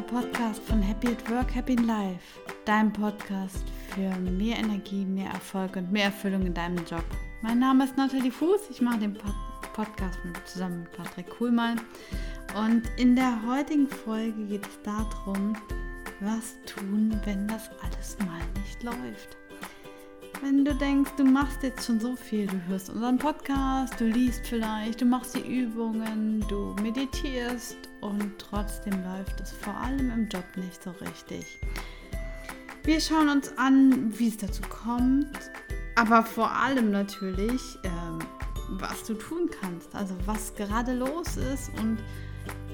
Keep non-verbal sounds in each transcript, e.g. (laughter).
der Podcast von Happy at Work, Happy in Life. Dein Podcast für mehr Energie, mehr Erfolg und mehr Erfüllung in deinem Job. Mein Name ist Nathalie Fuß. Ich mache den Podcast zusammen mit Patrick Kuhlmann. Und in der heutigen Folge geht es darum, was tun, wenn das alles mal nicht läuft. Wenn du denkst, du machst jetzt schon so viel, du hörst unseren Podcast, du liest vielleicht, du machst die Übungen, du meditierst und trotzdem läuft es vor allem im Job nicht so richtig. Wir schauen uns an, wie es dazu kommt, aber vor allem natürlich, ähm, was du tun kannst, also was gerade los ist und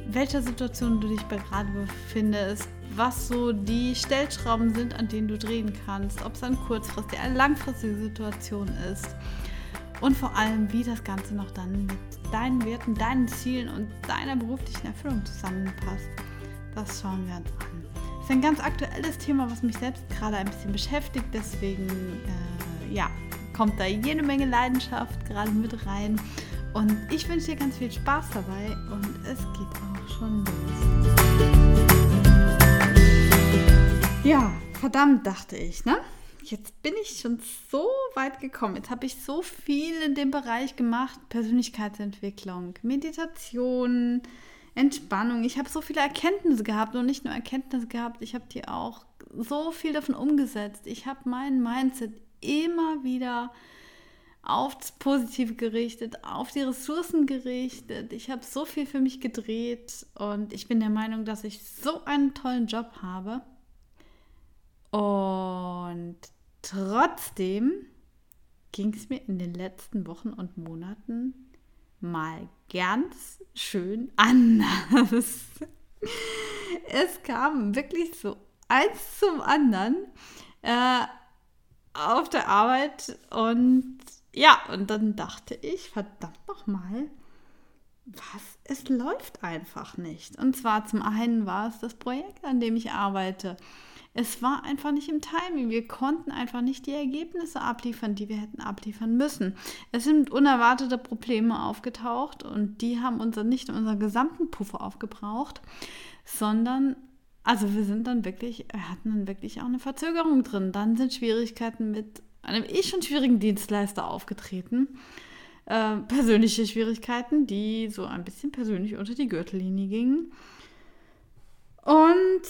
welcher Situation du dich gerade befindest, was so die Stellschrauben sind, an denen du drehen kannst, ob es eine kurzfristige, eine langfristige Situation ist und vor allem, wie das Ganze noch dann mit deinen Werten, deinen Zielen und deiner beruflichen Erfüllung zusammenpasst. Das schauen wir uns an. Das ist ein ganz aktuelles Thema, was mich selbst gerade ein bisschen beschäftigt, deswegen äh, ja, kommt da jede Menge Leidenschaft gerade mit rein. Und ich wünsche dir ganz viel Spaß dabei und es geht auch schon los. Ja, verdammt, dachte ich, ne? Jetzt bin ich schon so weit gekommen. Jetzt habe ich so viel in dem Bereich gemacht. Persönlichkeitsentwicklung, Meditation, Entspannung. Ich habe so viele Erkenntnisse gehabt und nicht nur Erkenntnisse gehabt, ich habe die auch so viel davon umgesetzt. Ich habe mein Mindset immer wieder aufs Positive gerichtet, auf die Ressourcen gerichtet. Ich habe so viel für mich gedreht und ich bin der Meinung, dass ich so einen tollen Job habe und trotzdem ging es mir in den letzten Wochen und Monaten mal ganz schön anders. (laughs) Es kam wirklich so eins zum anderen äh, auf der Arbeit und ja, und dann dachte ich, verdammt nochmal, was, es läuft einfach nicht. Und zwar zum einen war es das Projekt, an dem ich arbeite es war einfach nicht im Timing. Wir konnten einfach nicht die Ergebnisse abliefern, die wir hätten abliefern müssen. Es sind unerwartete Probleme aufgetaucht und die haben unser, nicht unseren gesamten Puffer aufgebraucht, sondern also wir sind dann wirklich, hatten dann wirklich auch eine Verzögerung drin. Dann sind Schwierigkeiten mit einem eh schon schwierigen Dienstleister aufgetreten. Äh, persönliche Schwierigkeiten, die so ein bisschen persönlich unter die Gürtellinie gingen. Und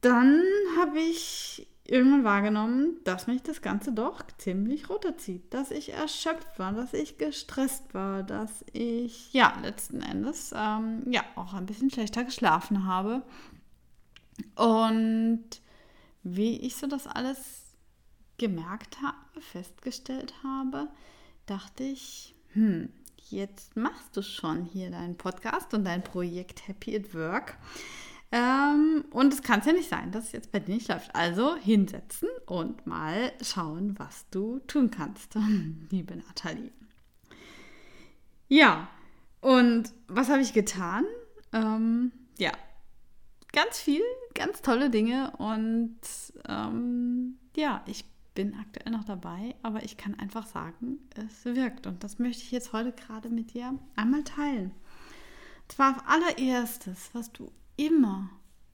dann habe ich irgendwann wahrgenommen, dass mich das Ganze doch ziemlich runterzieht, dass ich erschöpft war, dass ich gestresst war, dass ich ja letzten Endes ähm, ja auch ein bisschen schlechter geschlafen habe und wie ich so das alles gemerkt habe, festgestellt habe, dachte ich, hm, jetzt machst du schon hier deinen Podcast und dein Projekt Happy at Work. Ähm, und es kann ja nicht sein, dass es jetzt bei dir nicht läuft. Also hinsetzen und mal schauen, was du tun kannst, (laughs) liebe Nathalie. Ja, und was habe ich getan? Ähm, ja, ganz viel, ganz tolle Dinge und ähm, ja, ich bin aktuell noch dabei, aber ich kann einfach sagen, es wirkt und das möchte ich jetzt heute gerade mit dir einmal teilen. Zwar auf allererstes, was du immer,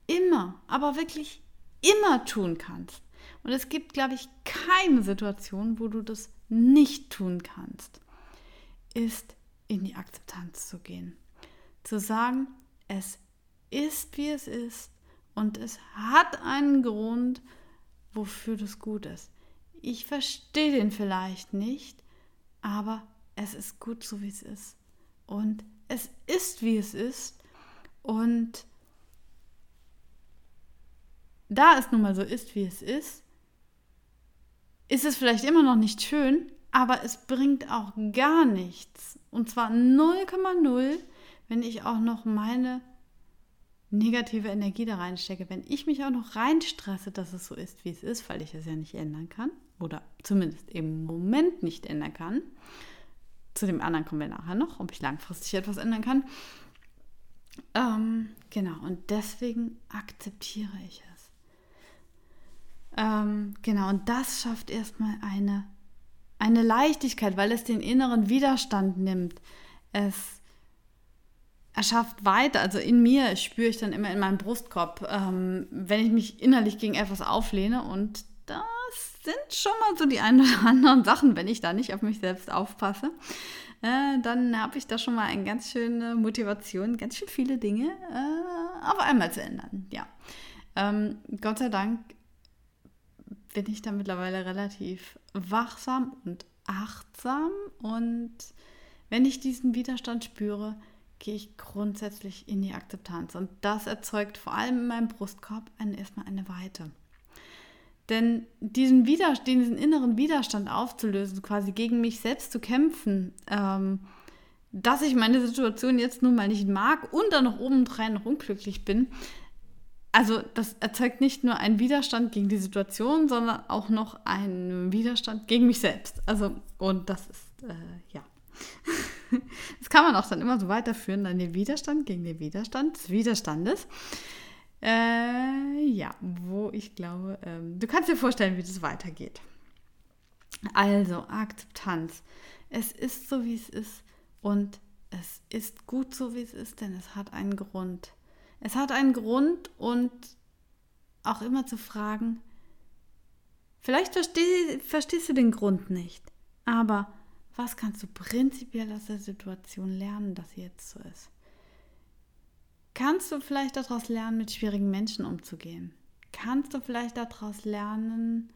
immer, aber wirklich immer tun kannst. Und es gibt, glaube ich, keine Situation, wo du das nicht tun kannst, ist in die Akzeptanz zu gehen. Zu sagen, es ist, wie es ist und es hat einen Grund, wofür das gut ist. Ich verstehe den vielleicht nicht, aber es ist gut so, wie es ist. Und es ist, wie es ist. Und da es nun mal so ist, wie es ist, ist es vielleicht immer noch nicht schön, aber es bringt auch gar nichts. Und zwar 0,0, wenn ich auch noch meine negative Energie da reinstecke. Wenn ich mich auch noch reinstresse, dass es so ist, wie es ist, weil ich es ja nicht ändern kann oder zumindest im Moment nicht ändern kann. Zu dem anderen kommen wir nachher noch, ob ich langfristig etwas ändern kann. Ähm, genau, und deswegen akzeptiere ich es. Ähm, genau, und das schafft erstmal eine, eine Leichtigkeit, weil es den inneren Widerstand nimmt. Es erschafft weiter. Also in mir spüre ich dann immer in meinem Brustkorb, ähm, wenn ich mich innerlich gegen etwas auflehne. Und das sind schon mal so die ein oder (laughs) anderen Sachen, wenn ich da nicht auf mich selbst aufpasse. Äh, dann habe ich da schon mal eine ganz schöne Motivation, ganz schön viele Dinge äh, auf einmal zu ändern. Ja. Ähm, Gott sei Dank bin ich da mittlerweile relativ wachsam und achtsam. Und wenn ich diesen Widerstand spüre, gehe ich grundsätzlich in die Akzeptanz. Und das erzeugt vor allem in meinem Brustkorb eine, erstmal eine Weite. Denn diesen, Widerstand, diesen inneren Widerstand aufzulösen, quasi gegen mich selbst zu kämpfen, ähm, dass ich meine Situation jetzt nun mal nicht mag und dann noch obendrein noch unglücklich bin, also das erzeugt nicht nur einen Widerstand gegen die Situation, sondern auch noch einen Widerstand gegen mich selbst. Also, und das ist, äh, ja. (laughs) das kann man auch dann immer so weiterführen, dann den Widerstand gegen den Widerstand des Widerstandes. Äh, ja, wo ich glaube, ähm, du kannst dir vorstellen, wie das weitergeht. Also, Akzeptanz. Es ist so, wie es ist und es ist gut so, wie es ist, denn es hat einen Grund. Es hat einen Grund und auch immer zu fragen, vielleicht versteh, verstehst du den Grund nicht, aber was kannst du prinzipiell aus der Situation lernen, dass sie jetzt so ist? Kannst du vielleicht daraus lernen, mit schwierigen Menschen umzugehen? Kannst du vielleicht daraus lernen,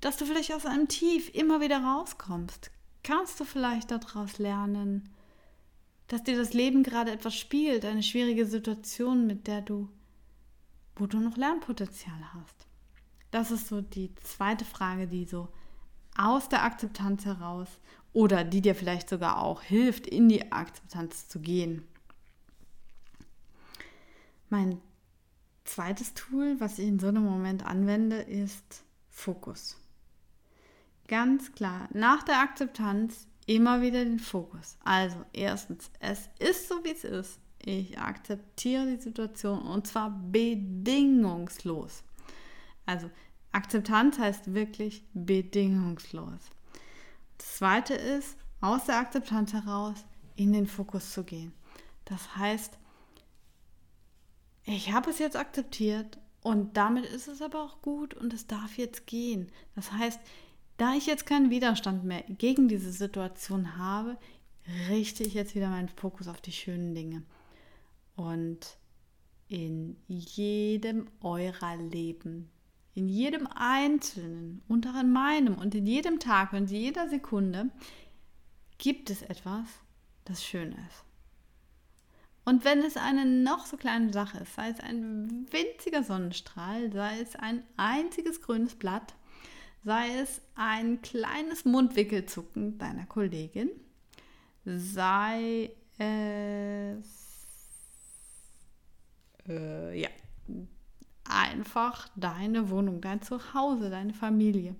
dass du vielleicht aus einem Tief immer wieder rauskommst? Kannst du vielleicht daraus lernen, dass dir das Leben gerade etwas spielt, eine schwierige Situation, mit der du, wo du noch Lernpotenzial hast. Das ist so die zweite Frage, die so aus der Akzeptanz heraus oder die dir vielleicht sogar auch hilft, in die Akzeptanz zu gehen. Mein zweites Tool, was ich in so einem Moment anwende, ist Fokus. Ganz klar, nach der Akzeptanz immer wieder den Fokus. Also erstens, es ist so, wie es ist. Ich akzeptiere die Situation und zwar bedingungslos. Also Akzeptanz heißt wirklich bedingungslos. Das zweite ist, aus der Akzeptanz heraus in den Fokus zu gehen. Das heißt, ich habe es jetzt akzeptiert und damit ist es aber auch gut und es darf jetzt gehen. Das heißt, da ich jetzt keinen Widerstand mehr gegen diese Situation habe, richte ich jetzt wieder meinen Fokus auf die schönen Dinge. Und in jedem eurer Leben, in jedem Einzelnen und auch in meinem und in jedem Tag und jeder Sekunde gibt es etwas, das schön ist. Und wenn es eine noch so kleine Sache ist, sei es ein winziger Sonnenstrahl, sei es ein einziges grünes Blatt, sei es ein kleines Mundwickelzucken deiner Kollegin, sei es äh, ja, einfach deine Wohnung, dein Zuhause, deine Familie.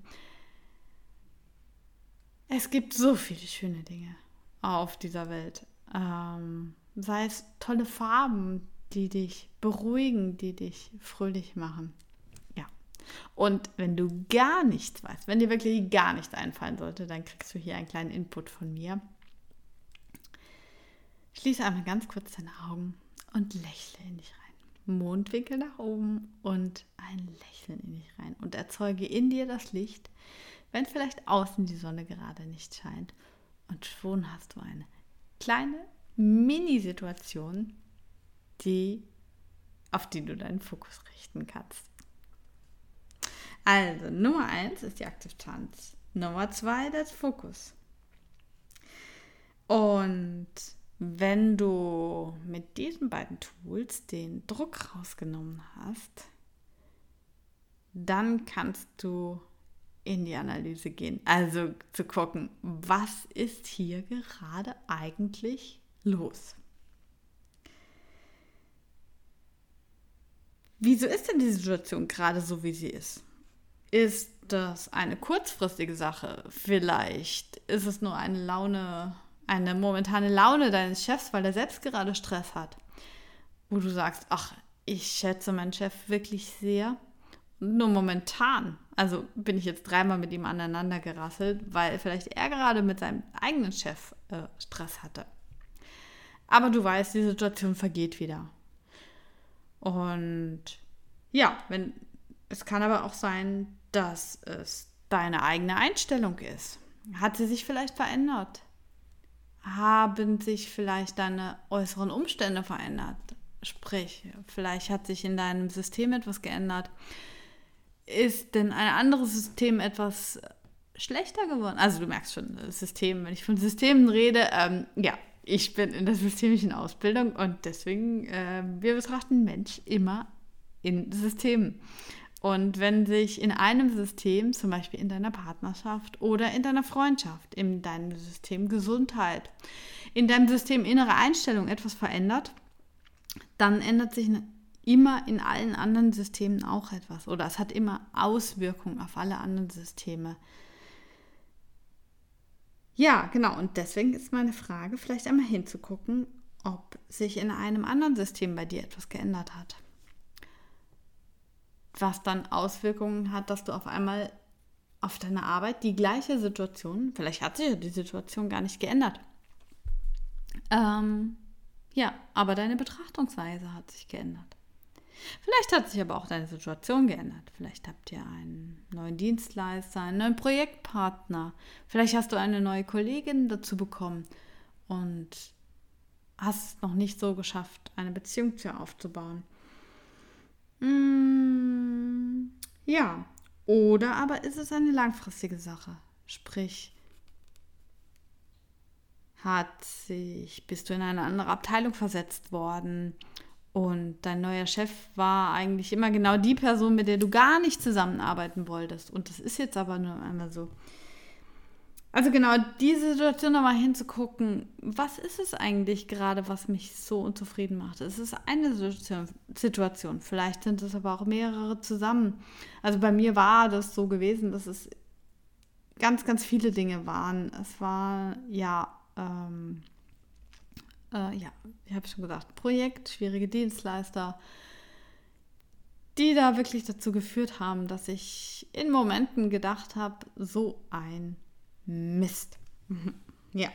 Es gibt so viele schöne Dinge auf dieser Welt. Ähm, sei es tolle Farben, die dich beruhigen, die dich fröhlich machen. Und wenn du gar nichts weißt, wenn dir wirklich gar nichts einfallen sollte, dann kriegst du hier einen kleinen Input von mir. Schließe einmal ganz kurz deine Augen und lächle in dich rein. Mondwinkel nach oben und ein Lächeln in dich rein und erzeuge in dir das Licht, wenn vielleicht außen die Sonne gerade nicht scheint. Und schon hast du eine kleine Mini-Situation, die, auf die du deinen Fokus richten kannst. Also, Nummer eins ist die Akzeptanz. Nummer zwei der Fokus. Und wenn du mit diesen beiden Tools den Druck rausgenommen hast, dann kannst du in die Analyse gehen. Also zu gucken, was ist hier gerade eigentlich los? Wieso ist denn die Situation gerade so, wie sie ist? Ist das eine kurzfristige Sache? Vielleicht ist es nur eine Laune, eine momentane Laune deines Chefs, weil er selbst gerade Stress hat. Wo du sagst, ach, ich schätze meinen Chef wirklich sehr. Nur momentan, also bin ich jetzt dreimal mit ihm aneinander gerasselt, weil vielleicht er gerade mit seinem eigenen Chef äh, Stress hatte. Aber du weißt, die Situation vergeht wieder. Und ja, wenn, es kann aber auch sein, dass es deine eigene Einstellung ist. Hat sie sich vielleicht verändert? Haben sich vielleicht deine äußeren Umstände verändert? Sprich, vielleicht hat sich in deinem System etwas geändert. Ist denn ein anderes System etwas schlechter geworden? Also du merkst schon, System, wenn ich von Systemen rede, ähm, ja, ich bin in der systemischen Ausbildung und deswegen, äh, wir betrachten Mensch immer in Systemen. Und wenn sich in einem System, zum Beispiel in deiner Partnerschaft oder in deiner Freundschaft, in deinem System Gesundheit, in deinem System innere Einstellung etwas verändert, dann ändert sich immer in allen anderen Systemen auch etwas. Oder es hat immer Auswirkungen auf alle anderen Systeme. Ja, genau. Und deswegen ist meine Frage, vielleicht einmal hinzugucken, ob sich in einem anderen System bei dir etwas geändert hat. Was dann Auswirkungen hat, dass du auf einmal auf deiner Arbeit die gleiche Situation, vielleicht hat sich die Situation gar nicht geändert. Ähm, ja, aber deine Betrachtungsweise hat sich geändert. Vielleicht hat sich aber auch deine Situation geändert. Vielleicht habt ihr einen neuen Dienstleister, einen neuen Projektpartner. Vielleicht hast du eine neue Kollegin dazu bekommen und hast es noch nicht so geschafft, eine Beziehung zu aufzubauen. Hm, ja, oder aber ist es eine langfristige Sache? Sprich, hat sich, bist du in eine andere Abteilung versetzt worden? Und dein neuer Chef war eigentlich immer genau die Person, mit der du gar nicht zusammenarbeiten wolltest. Und das ist jetzt aber nur einmal so. Also genau diese Situation nochmal hinzugucken, was ist es eigentlich gerade, was mich so unzufrieden macht? Es ist eine Situation, vielleicht sind es aber auch mehrere zusammen. Also bei mir war das so gewesen, dass es ganz, ganz viele Dinge waren. Es war ja ähm, äh, ja, ich habe schon gesagt, Projekt, schwierige Dienstleister, die da wirklich dazu geführt haben, dass ich in Momenten gedacht habe, so ein Mist. ja.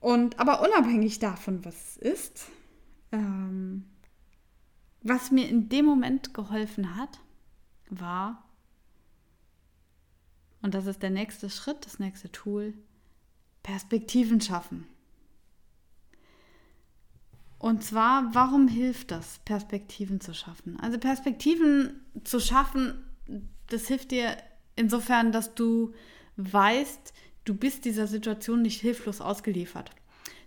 Und aber unabhängig davon, was es ist, ähm, was mir in dem Moment geholfen hat, war, und das ist der nächste Schritt, das nächste Tool, Perspektiven schaffen. Und zwar, warum hilft das, Perspektiven zu schaffen? Also Perspektiven zu schaffen, das hilft dir insofern, dass du weißt, du bist dieser Situation nicht hilflos ausgeliefert.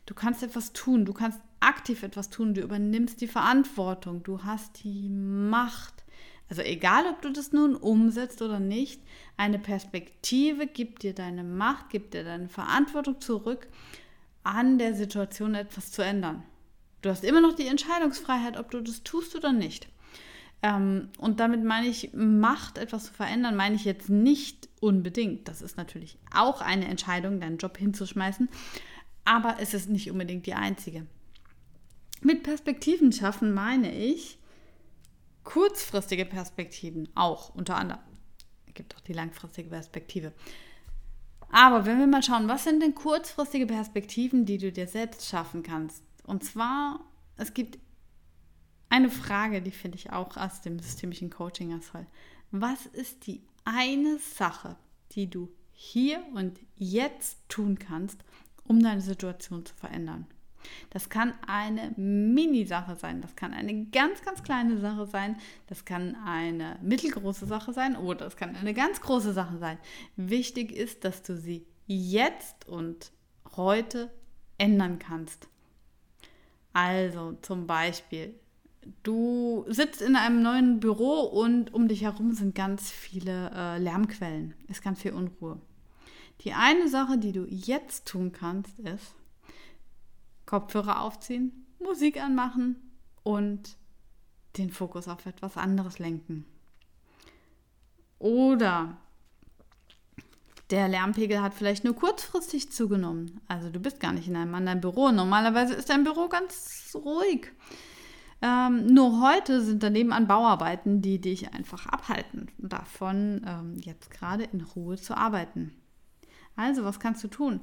Du kannst etwas tun, du kannst aktiv etwas tun, du übernimmst die Verantwortung, du hast die Macht. Also egal, ob du das nun umsetzt oder nicht, eine Perspektive gibt dir deine Macht, gibt dir deine Verantwortung zurück, an der Situation etwas zu ändern. Du hast immer noch die Entscheidungsfreiheit, ob du das tust oder nicht. Ähm, und damit meine ich, Macht, etwas zu verändern, meine ich jetzt nicht unbedingt. Das ist natürlich auch eine Entscheidung, deinen Job hinzuschmeißen, aber es ist nicht unbedingt die einzige. Mit Perspektiven schaffen meine ich kurzfristige Perspektiven auch unter anderem. Es gibt auch die langfristige Perspektive. Aber wenn wir mal schauen, was sind denn kurzfristige Perspektiven, die du dir selbst schaffen kannst? Und zwar, es gibt eine Frage, die finde ich auch aus dem systemischen Coaching ganz toll. Was ist die eine Sache, die du hier und jetzt tun kannst, um deine Situation zu verändern? Das kann eine Mini-Sache sein, das kann eine ganz, ganz kleine Sache sein, das kann eine mittelgroße Sache sein oder es kann eine ganz große Sache sein. Wichtig ist, dass du sie jetzt und heute ändern kannst. Also zum Beispiel, du sitzt in einem neuen Büro und um dich herum sind ganz viele äh, Lärmquellen, ist ganz viel Unruhe. Die eine Sache, die du jetzt tun kannst, ist Kopfhörer aufziehen, Musik anmachen und den Fokus auf etwas anderes lenken. Oder der Lärmpegel hat vielleicht nur kurzfristig zugenommen. Also du bist gar nicht in einem anderen Büro. Normalerweise ist dein Büro ganz ruhig. Ähm, nur heute sind daneben an Bauarbeiten, die dich einfach abhalten davon, ähm, jetzt gerade in Ruhe zu arbeiten. Also, was kannst du tun?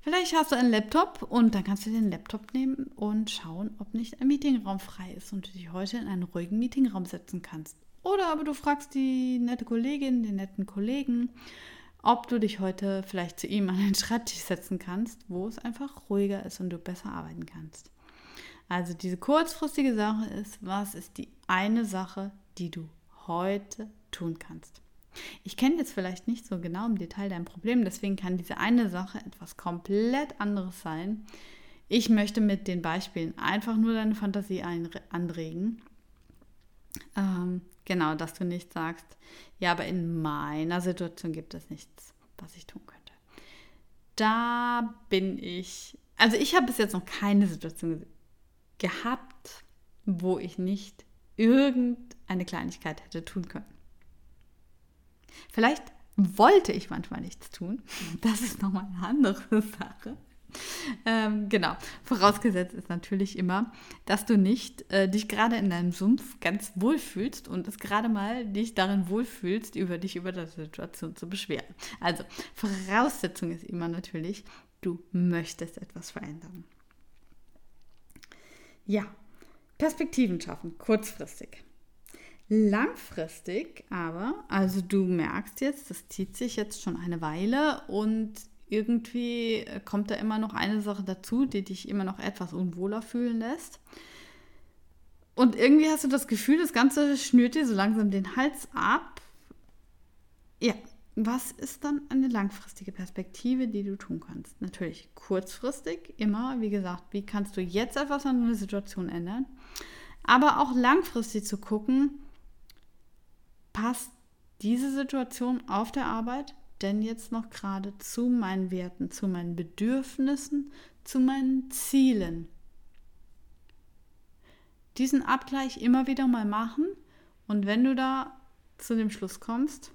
Vielleicht hast du einen Laptop und dann kannst du den Laptop nehmen und schauen, ob nicht ein Meetingraum frei ist und du dich heute in einen ruhigen Meetingraum setzen kannst. Oder aber du fragst die nette Kollegin, den netten Kollegen, ob du dich heute vielleicht zu ihm an den Schreibtisch setzen kannst, wo es einfach ruhiger ist und du besser arbeiten kannst. Also diese kurzfristige Sache ist, was ist die eine Sache, die du heute tun kannst? Ich kenne jetzt vielleicht nicht so genau im Detail dein Problem, deswegen kann diese eine Sache etwas komplett anderes sein. Ich möchte mit den Beispielen einfach nur deine Fantasie anregen. Ähm, Genau, dass du nicht sagst, ja, aber in meiner Situation gibt es nichts, was ich tun könnte. Da bin ich, also ich habe bis jetzt noch keine Situation gehabt, wo ich nicht irgendeine Kleinigkeit hätte tun können. Vielleicht wollte ich manchmal nichts tun. (laughs) Das ist nochmal eine andere Sache. Ähm, genau. Vorausgesetzt ist natürlich immer, dass du nicht äh, dich gerade in deinem Sumpf ganz wohlfühlst und es gerade mal dich darin wohlfühlst, über dich über die Situation zu beschweren. Also, Voraussetzung ist immer natürlich, du möchtest etwas verändern. Ja, Perspektiven schaffen, kurzfristig. Langfristig aber, also du merkst jetzt, das zieht sich jetzt schon eine Weile und irgendwie kommt da immer noch eine Sache dazu, die dich immer noch etwas unwohler fühlen lässt. Und irgendwie hast du das Gefühl, das Ganze schnürt dir so langsam den Hals ab. Ja, was ist dann eine langfristige Perspektive, die du tun kannst? Natürlich kurzfristig, immer, wie gesagt, wie kannst du jetzt etwas an einer Situation ändern? Aber auch langfristig zu gucken, passt diese Situation auf der Arbeit denn jetzt noch gerade zu meinen Werten, zu meinen Bedürfnissen, zu meinen Zielen? Diesen Abgleich immer wieder mal machen und wenn du da zu dem Schluss kommst,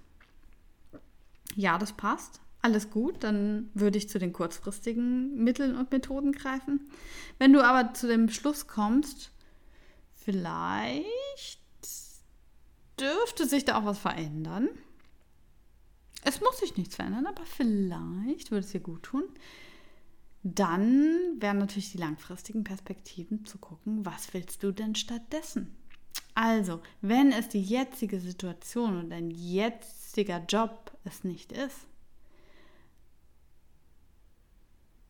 ja, das passt, alles gut, dann würde ich zu den kurzfristigen Mitteln und Methoden greifen. Wenn du aber zu dem Schluss kommst, vielleicht dürfte sich da auch was verändern es muss sich nichts verändern, aber vielleicht würde es dir gut tun. Dann wären natürlich die langfristigen Perspektiven zu gucken, was willst du denn stattdessen? Also, wenn es die jetzige Situation und dein jetziger Job es nicht ist,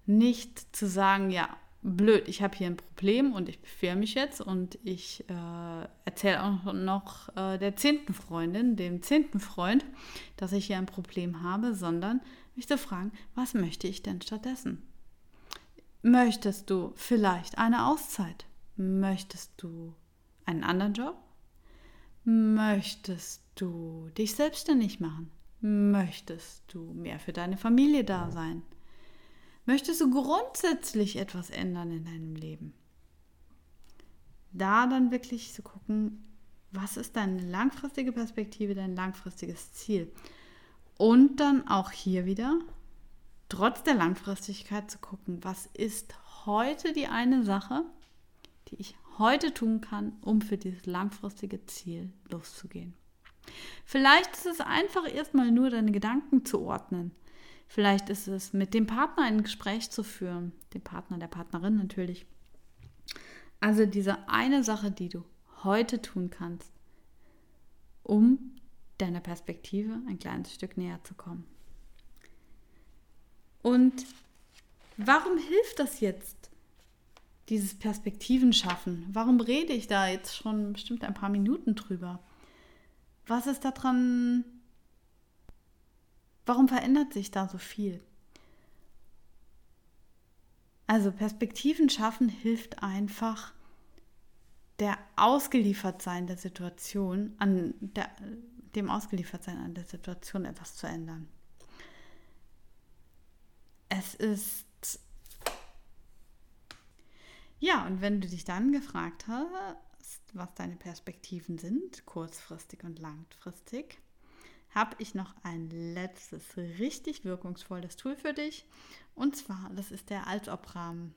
nicht zu sagen, ja, blöd, ich habe hier ein Problem und ich beschwere mich jetzt und ich äh, erzähle auch noch äh, der zehnten Freundin, dem zehnten Freund, dass ich hier ein Problem habe, sondern mich zu fragen, was möchte ich denn stattdessen? Möchtest du vielleicht eine Auszeit? Möchtest du einen anderen Job? Möchtest du dich selbstständig machen? Möchtest du mehr für deine Familie da sein? Möchtest du grundsätzlich etwas ändern in deinem Leben? Da dann wirklich zu gucken, was ist deine langfristige Perspektive, dein langfristiges Ziel? Und dann auch hier wieder, trotz der Langfristigkeit zu gucken, was ist heute die eine Sache, die ich heute tun kann, um für dieses langfristige Ziel loszugehen. Vielleicht ist es einfach erstmal nur deine Gedanken zu ordnen. Vielleicht ist es mit dem Partner ein Gespräch zu führen, dem Partner, der Partnerin natürlich. Also diese eine Sache, die du heute tun kannst, um deiner Perspektive ein kleines Stück näher zu kommen. Und warum hilft das jetzt, dieses Perspektiven schaffen? Warum rede ich da jetzt schon bestimmt ein paar Minuten drüber? Was ist daran Warum verändert sich da so viel? Also Perspektiven schaffen hilft einfach, der Ausgeliefertsein der Situation, an der, dem Ausgeliefertsein an der Situation etwas zu ändern. Es ist ja, und wenn du dich dann gefragt hast, was deine Perspektiven sind, kurzfristig und langfristig, habe ich noch ein letztes richtig wirkungsvolles Tool für dich. Und zwar, das ist der Als-Ob-Rahmen.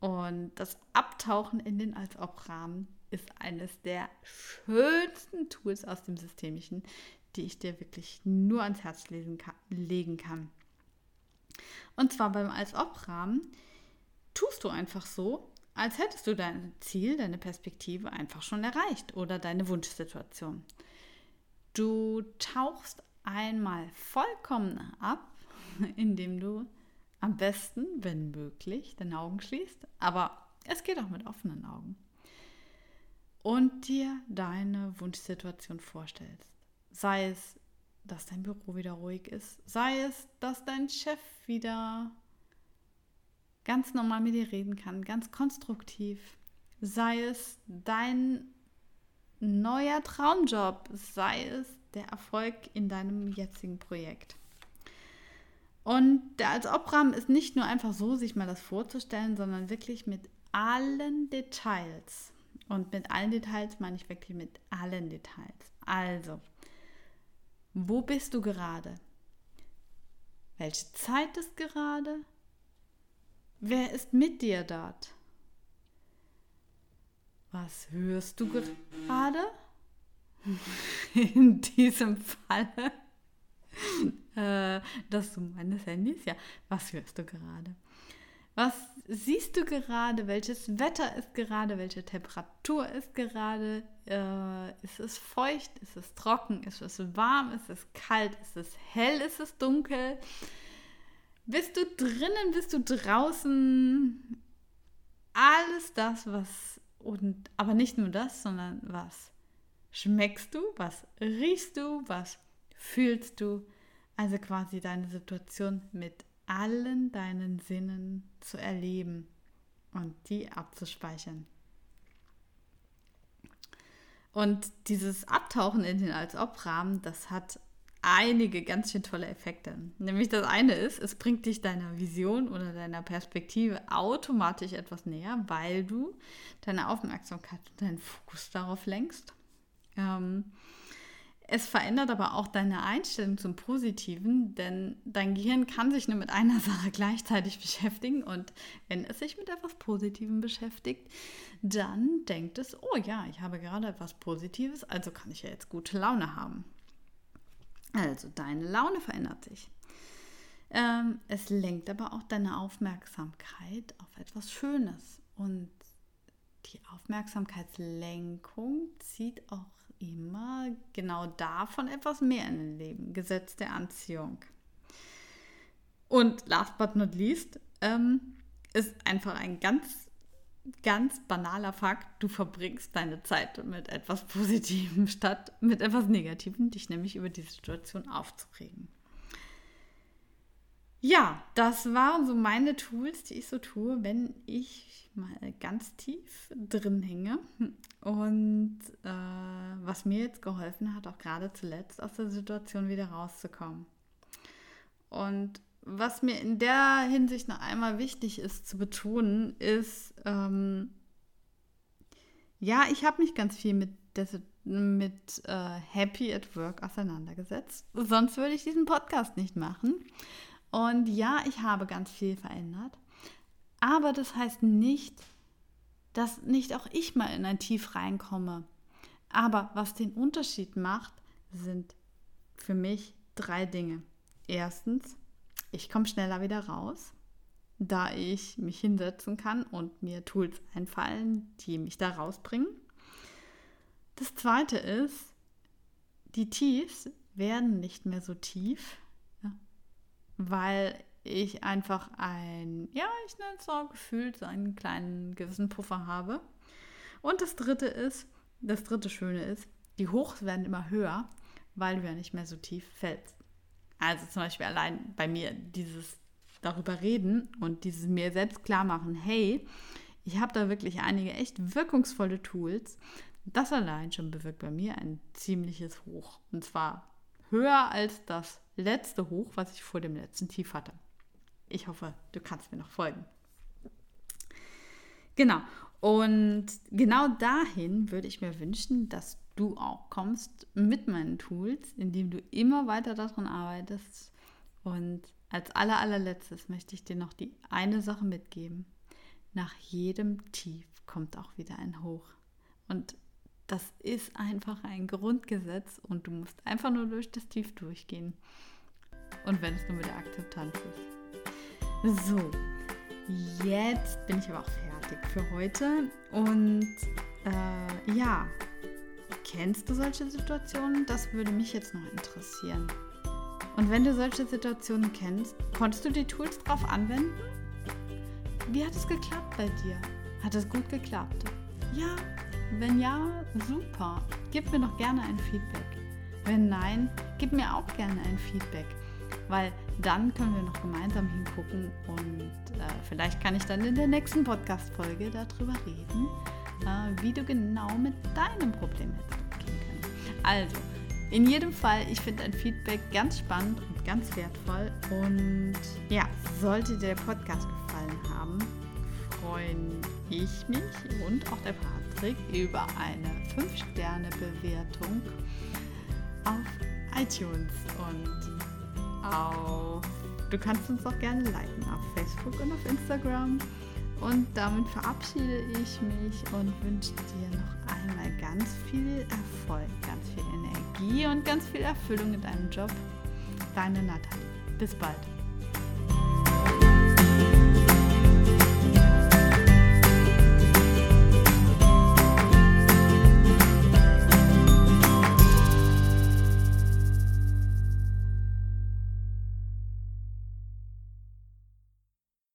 Und das Abtauchen in den Als-Ob-Rahmen ist eines der schönsten Tools aus dem Systemischen, die ich dir wirklich nur ans Herz kann, legen kann. Und zwar beim Als-Ob-Rahmen tust du einfach so, als hättest du dein Ziel, deine Perspektive einfach schon erreicht oder deine Wunschsituation. Du tauchst einmal vollkommen ab, (laughs) indem du am besten, wenn möglich, deine Augen schließt, aber es geht auch mit offenen Augen. Und dir deine Wunschsituation vorstellst. Sei es, dass dein Büro wieder ruhig ist, sei es, dass dein Chef wieder ganz normal mit dir reden kann, ganz konstruktiv, sei es dein neuer Traumjob, sei es der Erfolg in deinem jetzigen Projekt. Und der als Obrahmen ist nicht nur einfach so, sich mal das vorzustellen, sondern wirklich mit allen Details. Und mit allen Details meine ich wirklich mit allen Details. Also, wo bist du gerade? Welche Zeit ist gerade? Wer ist mit dir dort? Was hörst du gerade? (laughs) In diesem Falle äh, das Zoom meines Handys. Ja, was hörst du gerade? Was siehst du gerade? Welches Wetter ist gerade? Welche Temperatur ist gerade? Äh, ist es feucht? Ist es trocken? Ist es warm? Ist es kalt? Ist es hell? Ist es dunkel? Bist du drinnen? Bist du draußen? Alles das, was und aber nicht nur das, sondern was schmeckst du? Was riechst du? Was fühlst du? Also quasi deine Situation mit allen deinen Sinnen zu erleben und die abzuspeichern. Und dieses Abtauchen in den Als-Ob-Rahmen, das hat einige ganz schön tolle Effekte. Nämlich das eine ist, es bringt dich deiner Vision oder deiner Perspektive automatisch etwas näher, weil du deine Aufmerksamkeit und deinen Fokus darauf lenkst. Ähm, es verändert aber auch deine Einstellung zum Positiven, denn dein Gehirn kann sich nur mit einer (laughs) Sache gleichzeitig beschäftigen und wenn es sich mit etwas Positivem beschäftigt, dann denkt es, oh ja, ich habe gerade etwas Positives, also kann ich ja jetzt gute Laune haben. Also deine Laune verändert sich. Ähm, es lenkt aber auch deine Aufmerksamkeit auf etwas Schönes und die Aufmerksamkeitslenkung zieht auch immer genau davon etwas mehr in den Leben. Gesetz der Anziehung. Und last but not least ähm, ist einfach ein ganz, ganz banaler Fakt. Du verbringst deine Zeit mit etwas Positivem (laughs) statt mit etwas Negativem, dich nämlich über die Situation aufzuregen. Ja, das waren so meine Tools, die ich so tue, wenn ich mal ganz tief drin hänge. Und äh, was mir jetzt geholfen hat, auch gerade zuletzt aus der Situation wieder rauszukommen. Und was mir in der Hinsicht noch einmal wichtig ist zu betonen, ist, ähm, ja, ich habe mich ganz viel mit, des, mit äh, Happy at Work auseinandergesetzt. Sonst würde ich diesen Podcast nicht machen. Und ja, ich habe ganz viel verändert. Aber das heißt nicht, dass nicht auch ich mal in ein Tief reinkomme. Aber was den Unterschied macht, sind für mich drei Dinge. Erstens, ich komme schneller wieder raus, da ich mich hinsetzen kann und mir Tools einfallen, die mich da rausbringen. Das zweite ist, die Tiefs werden nicht mehr so tief, weil ich einfach ein, ja, ich nenne es so gefühlt, so einen kleinen gewissen Puffer habe. Und das dritte ist, das dritte Schöne ist, die Hochs werden immer höher, weil du ja nicht mehr so tief fällst. Also zum Beispiel allein bei mir dieses darüber reden und dieses mir selbst klar machen, hey, ich habe da wirklich einige echt wirkungsvolle Tools. Das allein schon bewirkt bei mir ein ziemliches Hoch. Und zwar höher als das letzte Hoch, was ich vor dem letzten Tief hatte. Ich hoffe, du kannst mir noch folgen. Genau. Und genau dahin würde ich mir wünschen, dass du auch kommst mit meinen Tools, indem du immer weiter daran arbeitest. Und als aller, allerletztes möchte ich dir noch die eine Sache mitgeben. Nach jedem Tief kommt auch wieder ein Hoch. Und das ist einfach ein Grundgesetz und du musst einfach nur durch das Tief durchgehen. Und wenn es nur mit der Akzeptanz ist. So, jetzt bin ich aber auch fertig für heute. Und äh, ja, kennst du solche Situationen? Das würde mich jetzt noch interessieren. Und wenn du solche Situationen kennst, konntest du die Tools darauf anwenden? Wie hat es geklappt bei dir? Hat es gut geklappt? Ja, wenn ja, super. Gib mir doch gerne ein Feedback. Wenn nein, gib mir auch gerne ein Feedback, weil dann können wir noch gemeinsam hingucken und äh, vielleicht kann ich dann in der nächsten Podcast-Folge darüber reden, äh, wie du genau mit deinem Problem können. Also, in jedem Fall, ich finde ein Feedback ganz spannend und ganz wertvoll. Und ja, sollte der Podcast gefallen haben, freuen ich mich und auch der Patrick über eine 5-Sterne-Bewertung auf iTunes und auf. Du kannst uns auch gerne liken auf Facebook und auf Instagram. Und damit verabschiede ich mich und wünsche dir noch einmal ganz viel Erfolg, ganz viel Energie und ganz viel Erfüllung in deinem Job. Deine Nathalie. Bis bald.